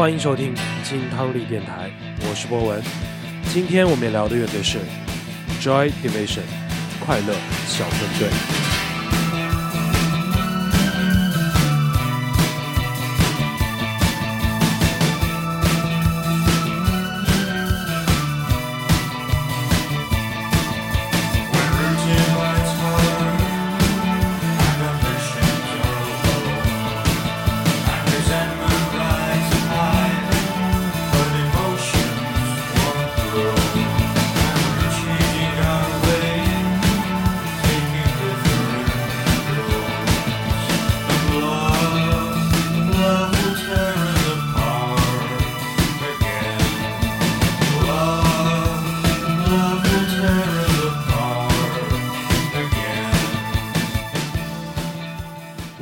欢迎收听金汤力电台，我是博文。今天我们要聊的乐队是 Joy Division，快乐小分队。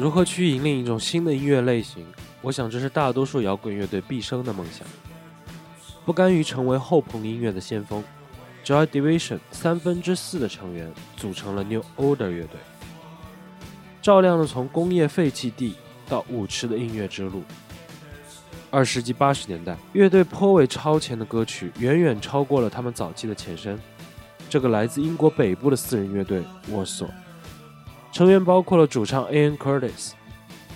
如何去引领一种新的音乐类型？我想这是大多数摇滚乐队毕生的梦想。不甘于成为后朋音乐的先锋，Joy Division 三分之四的成员组成了 New Order 乐队，照亮了从工业废弃地到舞池的音乐之路。二世纪八十年代，乐队颇为超前的歌曲远远超过了他们早期的前身。这个来自英国北部的四人乐队沃索。成员包括了主唱 Ian Curtis、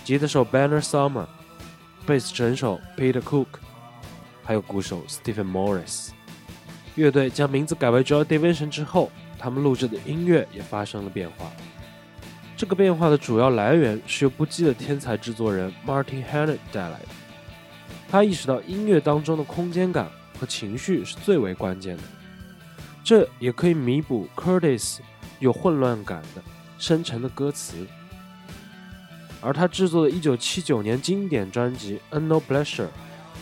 吉他手 Banner Summer、贝斯手 Peter Cook，还有鼓手 Stephen Morris。乐队将名字改为 Joy Division 之后，他们录制的音乐也发生了变化。这个变化的主要来源是由不羁的天才制作人 Martin Hannett 带来的。他意识到音乐当中的空间感和情绪是最为关键的，这也可以弥补 Curtis 有混乱感的。深沉的歌词，而他制作的1979年经典专辑《No Pleasure》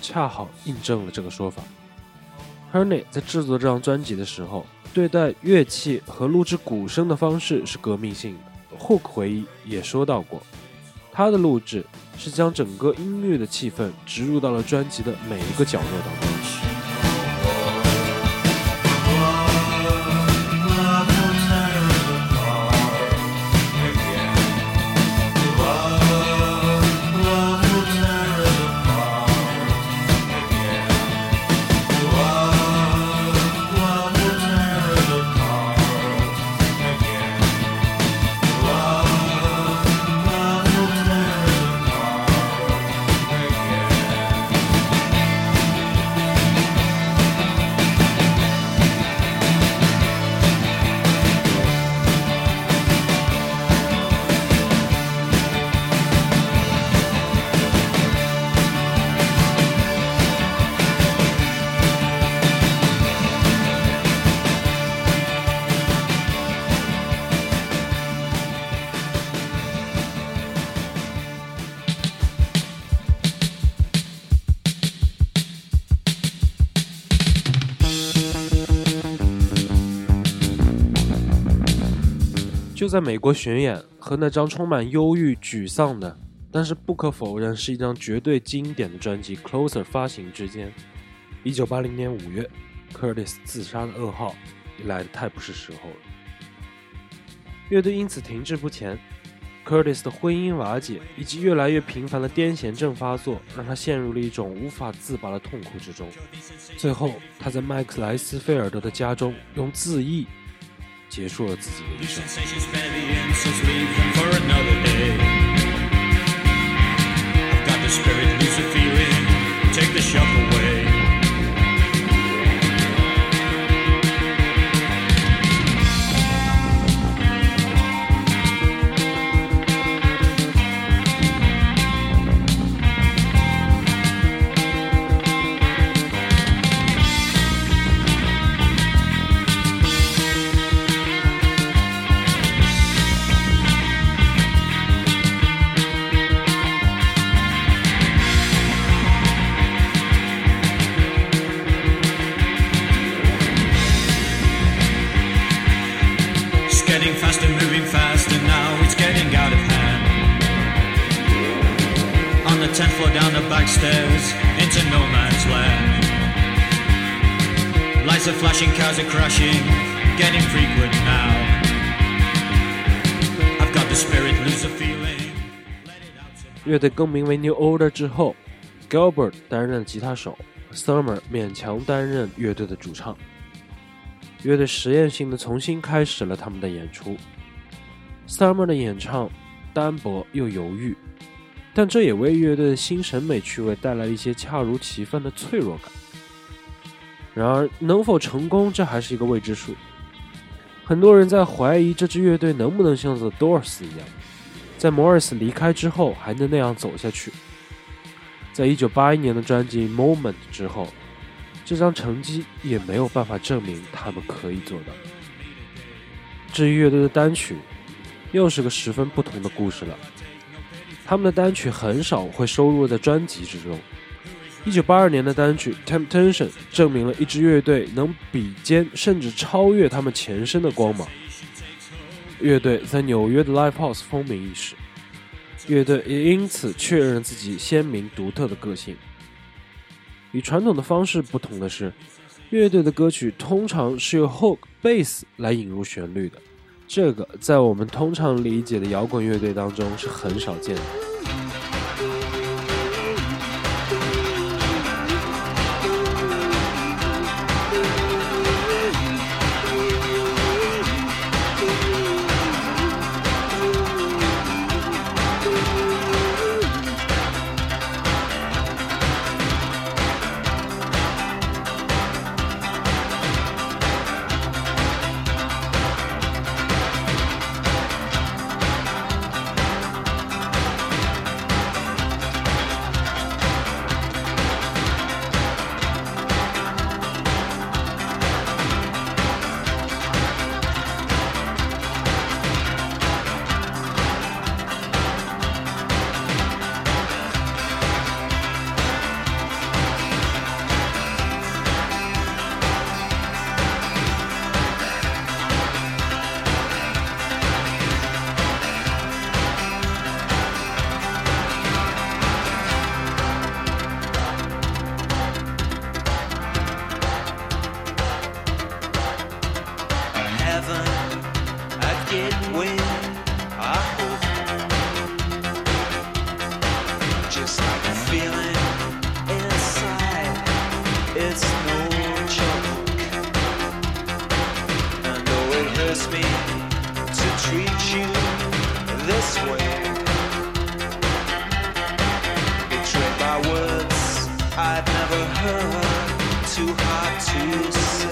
恰好印证了这个说法。Herney 在制作这张专辑的时候，对待乐器和录制鼓声的方式是革命性的。Hook 回忆也说到过，他的录制是将整个音乐的气氛植入到了专辑的每一个角落当中。就在美国巡演和那张充满忧郁、沮丧的，但是不可否认是一张绝对经典的专辑《Closer》发行之间，一九八零年五月，Curtis 自杀的噩耗也来得太不是时候了。乐队因此停滞不前，Curtis 的婚姻瓦解以及越来越频繁的癫痫症发作，让他陷入了一种无法自拔的痛苦之中。最后，他在麦克莱斯菲尔德的家中用自缢。结束了自己的一生。乐队更名为 New Order 之后 Gilbert 担任吉他手，Summer 勉强担任乐队的主唱。乐队实验性的重新开始了他们的演出。Summer 的演唱单薄又犹豫，但这也为乐队的新审美趣味带来了一些恰如其分的脆弱感。然而，能否成功，这还是一个未知数。很多人在怀疑这支乐队能不能像 The Doors 一样，在 Morris 离开之后还能那样走下去。在一九八一年的专辑《Moment》之后，这张成绩也没有办法证明他们可以做到。至于乐队的单曲，又是个十分不同的故事了。他们的单曲很少会收录在专辑之中。一九八二年的单曲《Temptation》证明了一支乐队能比肩甚至超越他们前身的光芒。乐队在纽约的 Live House 风靡一时，乐队也因此确认自己鲜明独特的个性。与传统的方式不同的是，乐队的歌曲通常是由 Hook、Bass 来引入旋律的，这个在我们通常理解的摇滚乐队当中是很少见的。get wet. I hope. Just like a feeling inside, it's no joke. I know it hurts me to treat you this way. Betrayed by words I'd never heard, too hard to say.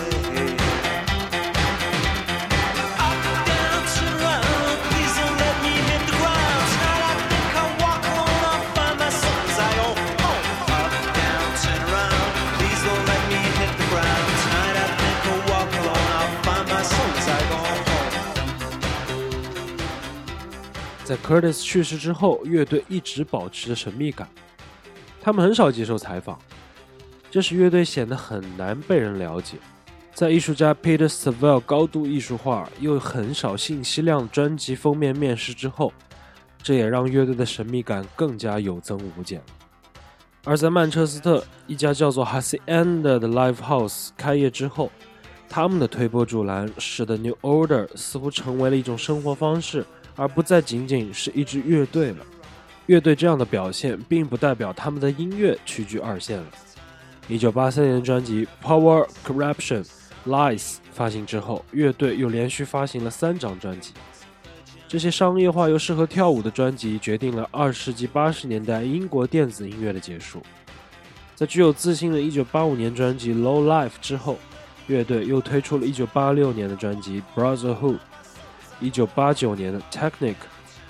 在 Curtis 去世之后，乐队一直保持着神秘感。他们很少接受采访，这使乐队显得很难被人了解。在艺术家 Peter Saville 高度艺术化又很少信息量专辑封面面世之后，这也让乐队的神秘感更加有增无减。而在曼彻斯特一家叫做 Hacienda 的 Live House 开业之后，他们的推波助澜使得 New Order 似乎成为了一种生活方式。而不再仅仅是一支乐队了。乐队这样的表现，并不代表他们的音乐屈居二线了。一九八三年专辑《Power Corruption Lies》发行之后，乐队又连续发行了三张专辑。这些商业化又适合跳舞的专辑，决定了二世纪八十年代英国电子音乐的结束。在具有自信的一九八五年专辑《Low Life》之后，乐队又推出了一九八六年的专辑《Brotherhood》。一九八九年的《Technic》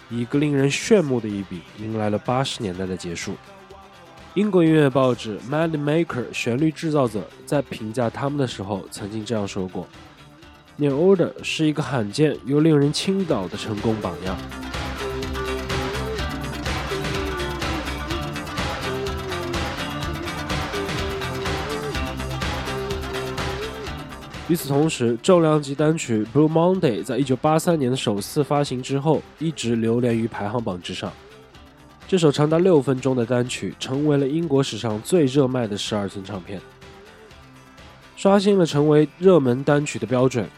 以一个令人炫目的一笔，迎来了八十年代的结束。英国音乐报纸《Mad Maker》旋律制造者在评价他们的时候，曾经这样说过：“New Order 是一个罕见又令人倾倒的成功榜样。”与此同时，重量级单曲《Blue Monday》在一九八三年的首次发行之后，一直流连于排行榜之上。这首长达六分钟的单曲成为了英国史上最热卖的十二寸唱片，刷新了成为热门单曲的标准，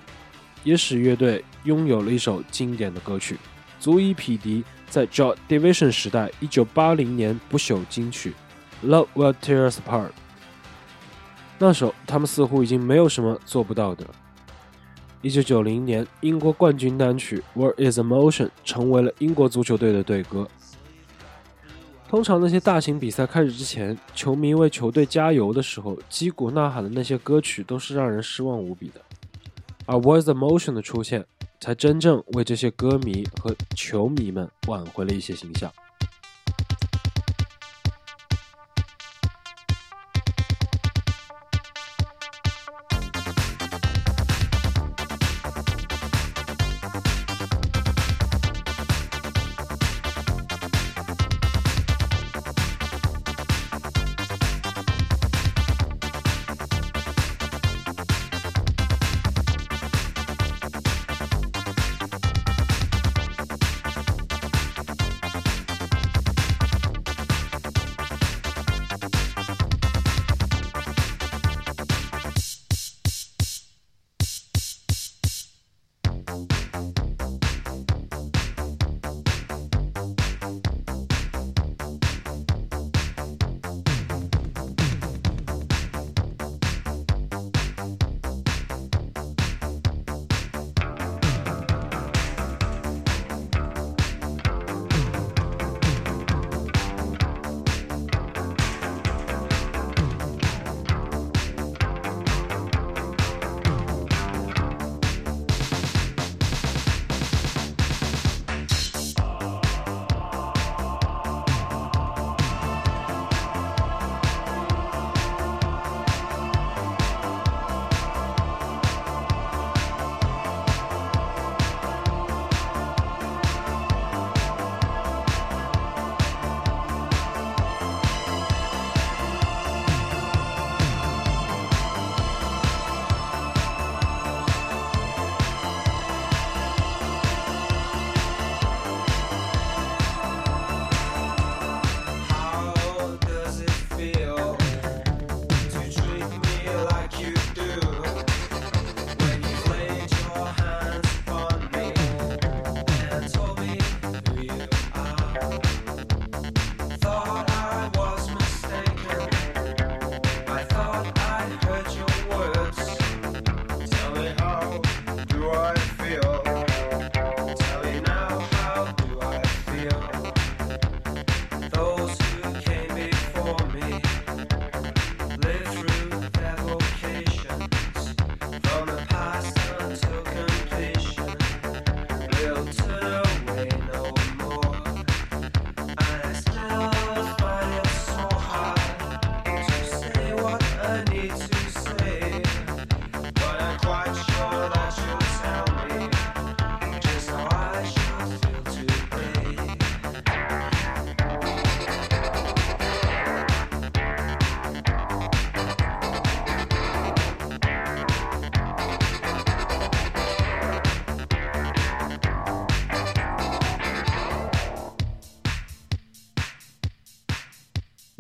也使乐队拥有了一首经典的歌曲，足以匹敌在 Joy Division 时代一九八零年不朽金曲 Love Will Tear Us Apart》。那时候他们似乎已经没有什么做不到的。一九九零年，英国冠军单曲《Where Is Emotion》成为了英国足球队的队歌。通常那些大型比赛开始之前，球迷为球队加油的时候，击鼓呐喊的那些歌曲都是让人失望无比的。而《Where Is Emotion》的出现，才真正为这些歌迷和球迷们挽回了一些形象。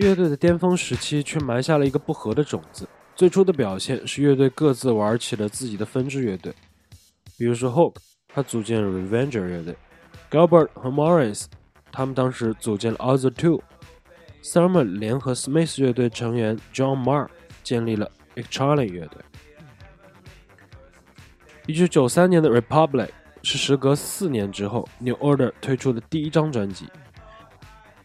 乐队的巅峰时期却埋下了一个不和的种子。最初的表现是乐队各自玩起了自己的分支乐队，比如说 Hook，他组建了 Revenger 乐队；Gilbert 和 Morris，他们当时组建了 Other Two；Summer 联合 Smith 乐队成员 John Marr 建立了 e c h a r l i e 乐队。一九九三年的 Republic 是时隔四年之后 New Order 推出的第一张专辑。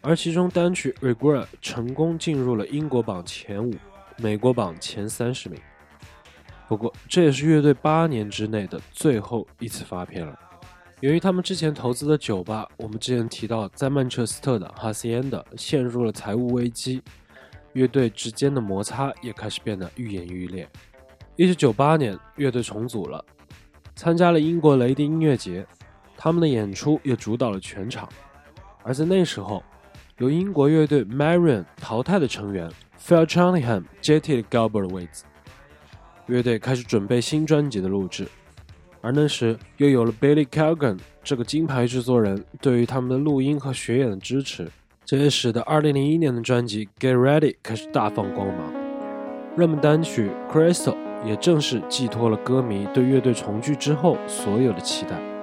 而其中单曲《Regret》成功进入了英国榜前五、美国榜前三十名。不过，这也是乐队八年之内的最后一次发片了。由于他们之前投资的酒吧，我们之前提到在曼彻斯特的 Hacienda 陷入了财务危机，乐队之间的摩擦也开始变得愈演愈烈。一九九八年，乐队重组了，参加了英国雷丁音乐节，他们的演出也主导了全场。而在那时候，由英国乐队 Marion 淘汰的成员 Phil Cunningham 接替了 Gilbert 的位置，乐队开始准备新专辑的录制，而那时又有了 Billy Corgan 这个金牌制作人对于他们的录音和巡演的支持，这也使得2001年的专辑 Get Ready 开始大放光芒，热门单曲 Crystal 也正式寄托了歌迷对乐队重聚之后所有的期待。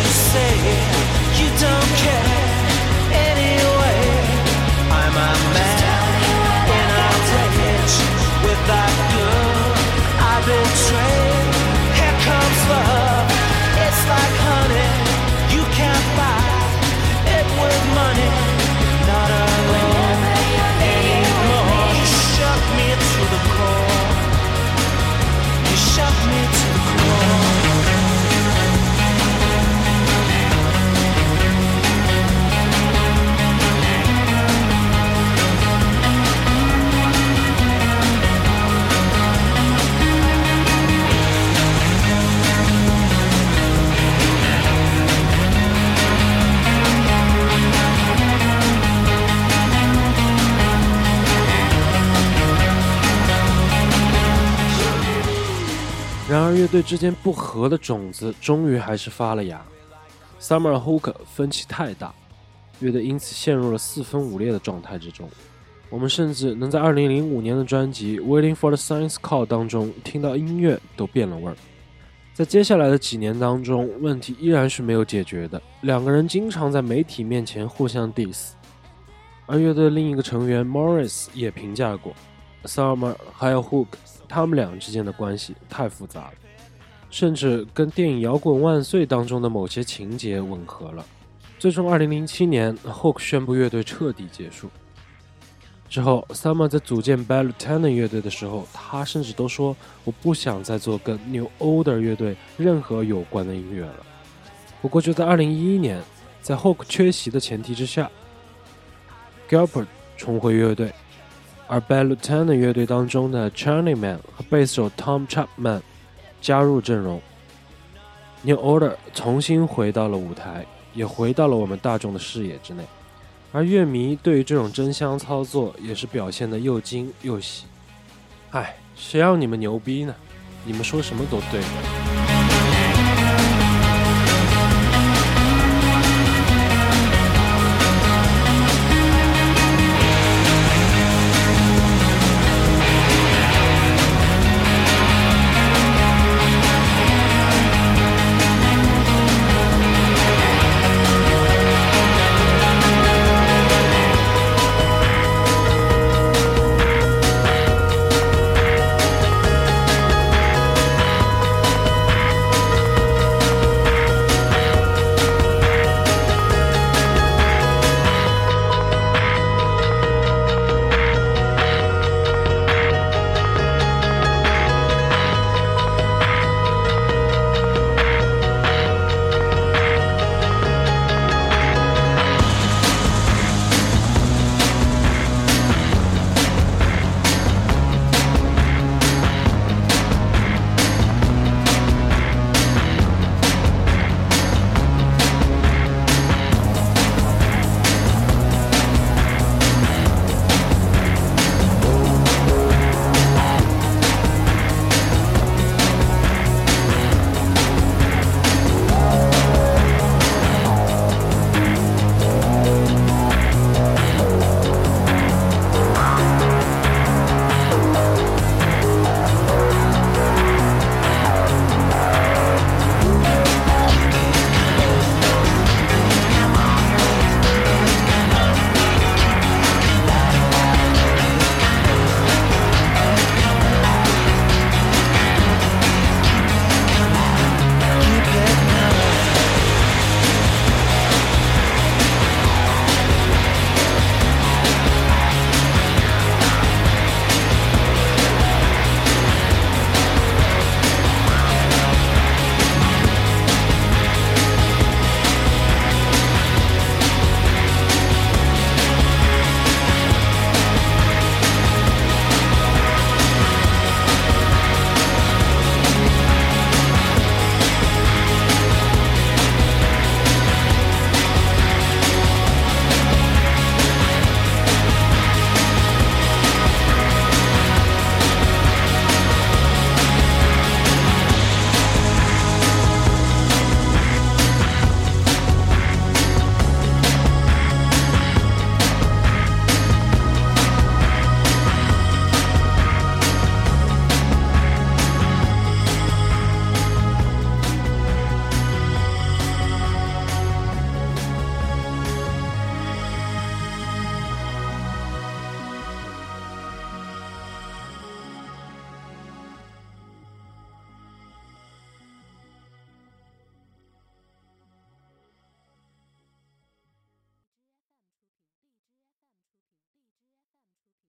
To say. You don't care 队之间不和的种子终于还是发了芽。Summer 和 Hook 分歧太大，乐队因此陷入了四分五裂的状态之中。我们甚至能在2005年的专辑《Waiting for the Science Call》当中听到音乐都变了味儿。在接下来的几年当中，问题依然是没有解决的。两个人经常在媒体面前互相 diss，而乐队另一个成员 Morris 也评价过 Summer 还有 Hook 他们俩之间的关系太复杂了，甚至跟电影《摇滚万岁》当中的某些情节吻合了。最终，2007年，Hook 宣布乐队彻底结束。之后，Summer 在组建 Bad Lieutenant 乐队的时候，他甚至都说：“我不想再做跟 New Order 乐队任何有关的音乐了。”不过，就在2011年，在 Hook 缺席的前提之下，Gilbert 重回乐队，而 Bad Lieutenant 乐队当中的 Charlie Man 和贝斯手 Tom Chapman 加入阵容，New Order 重新回到了舞台，也回到了我们大众的视野之内。而乐迷对于这种真香操作也是表现的又惊又喜。哎，谁让你们牛逼呢？你们说什么都对。